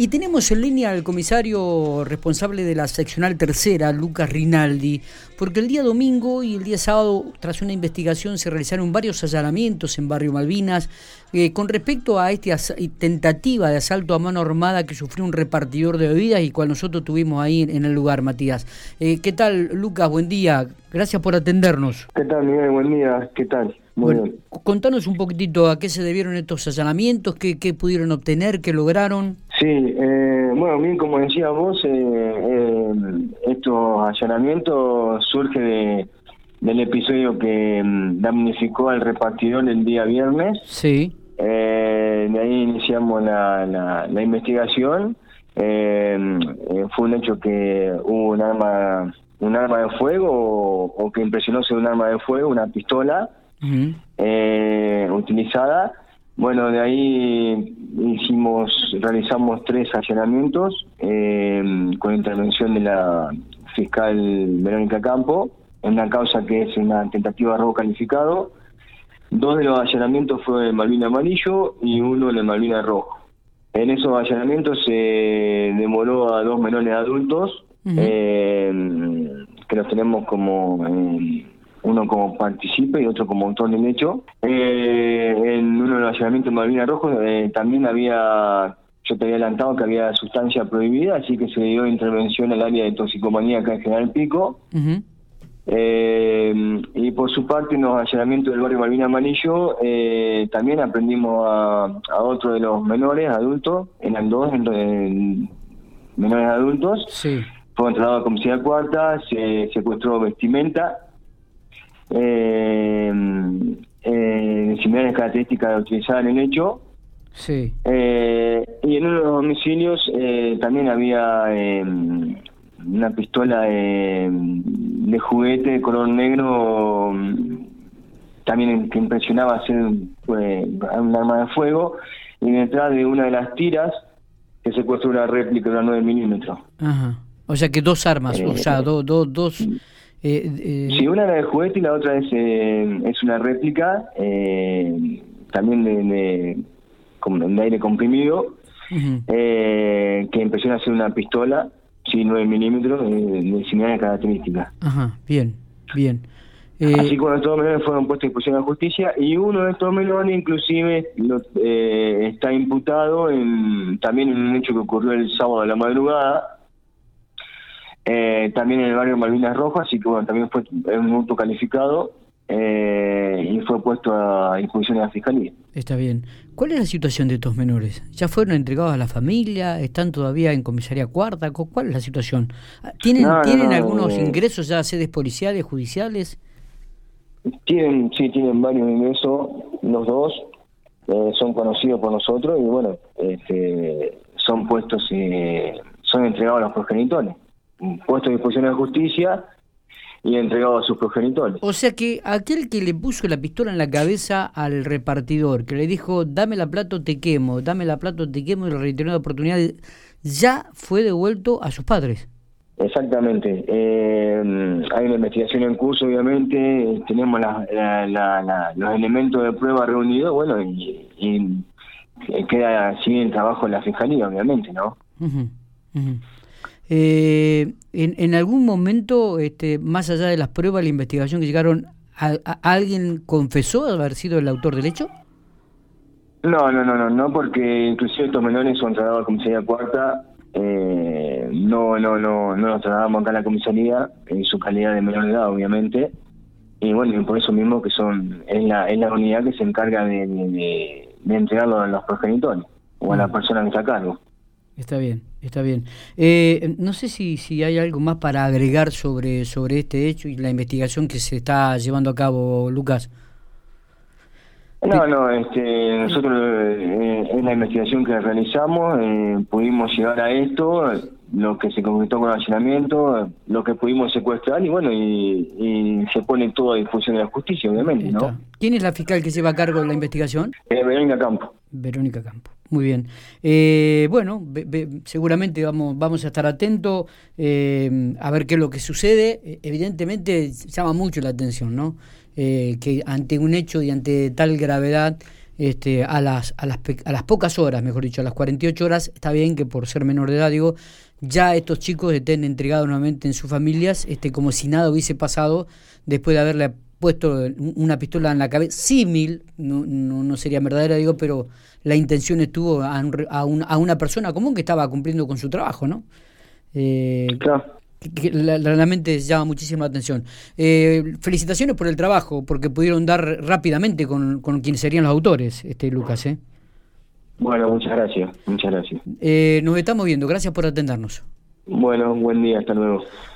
Y tenemos en línea al comisario responsable de la seccional tercera, Lucas Rinaldi, porque el día domingo y el día sábado, tras una investigación, se realizaron varios allanamientos en Barrio Malvinas eh, con respecto a esta tentativa de asalto a mano armada que sufrió un repartidor de bebidas y cual nosotros tuvimos ahí en el lugar, Matías. Eh, ¿Qué tal, Lucas? Buen día. Gracias por atendernos. ¿Qué tal, Miguel? Buen día. ¿Qué tal? Muy bien. Contanos un poquitos a qué se debieron estos allanamientos, qué, qué pudieron obtener, qué lograron. Sí, eh, bueno, bien, como decía vos, eh, eh, estos allanamientos surge de, del episodio que mm, damnificó al repartidor el día viernes. Sí. de ahí iniciamos la, la, investigación. fue un hecho que hubo un arma un arma de fuego o, que impresionó ser un arma de fuego, una pistola utilizada bueno, de ahí hicimos, realizamos tres allanamientos eh, con intervención de la fiscal Verónica Campo, en una causa que es una tentativa de robo calificado. Dos de los allanamientos fue en Malvina Amarillo y uno en el Malvina Rojo. En esos allanamientos se demoró a dos menores adultos, eh, que los tenemos como... Eh, uno como participe y otro como autor del hecho. Eh, en uno de los allanamientos de Malvina Rojo eh, también había, yo te había adelantado que había sustancia prohibida, así que se dio intervención al área de toxicomanía acá en General Pico. Eh, y por su parte, en los allanamientos del barrio Malvina Amarillo, también aprendimos a, otro de los menores adultos, eran dos en, menores adultos. Sí. Fue entregado a la comisaría cuarta, se secuestró vestimenta eh, eh, similares características utilizadas en el hecho. Sí. Eh, y en uno de los domicilios eh, también había eh, una pistola de, juguete de color negro, también que impresionaba ser un arma de fuego, y detrás de una de las tiras que secuestró una réplica de una 9 milímetros. Ajá. O sea que dos armas, o sea, dos dos eh, eh, sí, una era de juguete y la otra es, eh, es una réplica, eh, también de, de, de, aire comprimido, que empezó a ser una pistola, sí, 9 milímetros, de similares características. Ajá, bien, bien. Así que estos menores fueron puestos a disposición la justicia y uno de estos menores inclusive está imputado en, también en un hecho que ocurrió el sábado de la madrugada, eh, también en el barrio Malvinas Rojas, así que bueno, también fue un auto calificado eh, y fue puesto a disposición de la Fiscalía. Está bien. ¿Cuál es la situación de estos menores? ¿Ya fueron entregados a la familia? ¿Están todavía en comisaría cuarta? ¿Cuál es la situación? ¿Tienen, ¿tienen algunos eh, ingresos ya a sedes policiales, judiciales? Tienen, sí, tienen varios ingresos, los dos, son conocidos por nosotros y bueno, este, son puestos, y son entregados a los progenitores puesto a disposición de la justicia y entregado a sus progenitores. O sea que aquel que le puso la pistola en la cabeza al repartidor, que le dijo, dame la plata te quemo, dame la plata te quemo, y le reiteró la oportunidad, ya fue devuelto a sus padres. Exactamente. Eh, hay una investigación en curso, obviamente, tenemos los elementos de prueba reunidos, bueno, y, queda así el trabajo de la fiscalía, obviamente, ¿no? Eh, en, en, algún momento, este, más allá de las pruebas, la investigación que llegaron, ¿alguien confesó haber sido el autor del hecho? No, no, no, no, no, porque inclusive estos menores son trasladados a la comisaría cuarta. Eh, no, no, no, no los trasladamos acá a la comisaría en su calidad de menor de edad, obviamente. Y bueno, por eso mismo que son es la, es la unidad que se encarga de, de, de entregarlo a los progenitores o a la persona que está a cargo. Está bien, está bien. Eh, no sé si, si hay algo más para agregar sobre, sobre este hecho y la investigación que se está llevando a cabo, Lucas. No, no, este, nosotros eh, en la investigación que realizamos eh, pudimos llegar a esto, lo que se concretó con el allanamiento, lo que pudimos secuestrar y bueno, y, se pone todo a disposición de la justicia, obviamente, ¿no? ¿Quién es la fiscal que lleva a cargo la investigación? Verónica Campo. Verónica Campo. Muy bien. Eh, bueno, seguramente vamos, vamos a estar atentos eh, a ver qué es lo que sucede. Evidentemente llama mucho la atención, ¿no? Eh, que ante un hecho y ante tal gravedad este, a, las, a, las, a las pocas horas, mejor dicho, a las 48 horas, está bien que por ser menor de edad, digo, ya estos chicos estén entregados nuevamente en sus familias, este, como si nada hubiese pasado después de haberle puesto una pistola en la cabeza, símil, no, no, no, sería verdadera, digo, pero la intención estuvo a, a, a, una persona común que estaba cumpliendo con su trabajo, ¿no? Eh, claro. Que, realmente llama muchísima atención. Eh, felicitaciones por el trabajo, porque pudieron dar rápidamente con, con quienes serían los autores, este Lucas. ¿eh? Bueno, muchas gracias, muchas gracias. Eh, nos estamos viendo, gracias por atendernos. Bueno, buen día, hasta luego.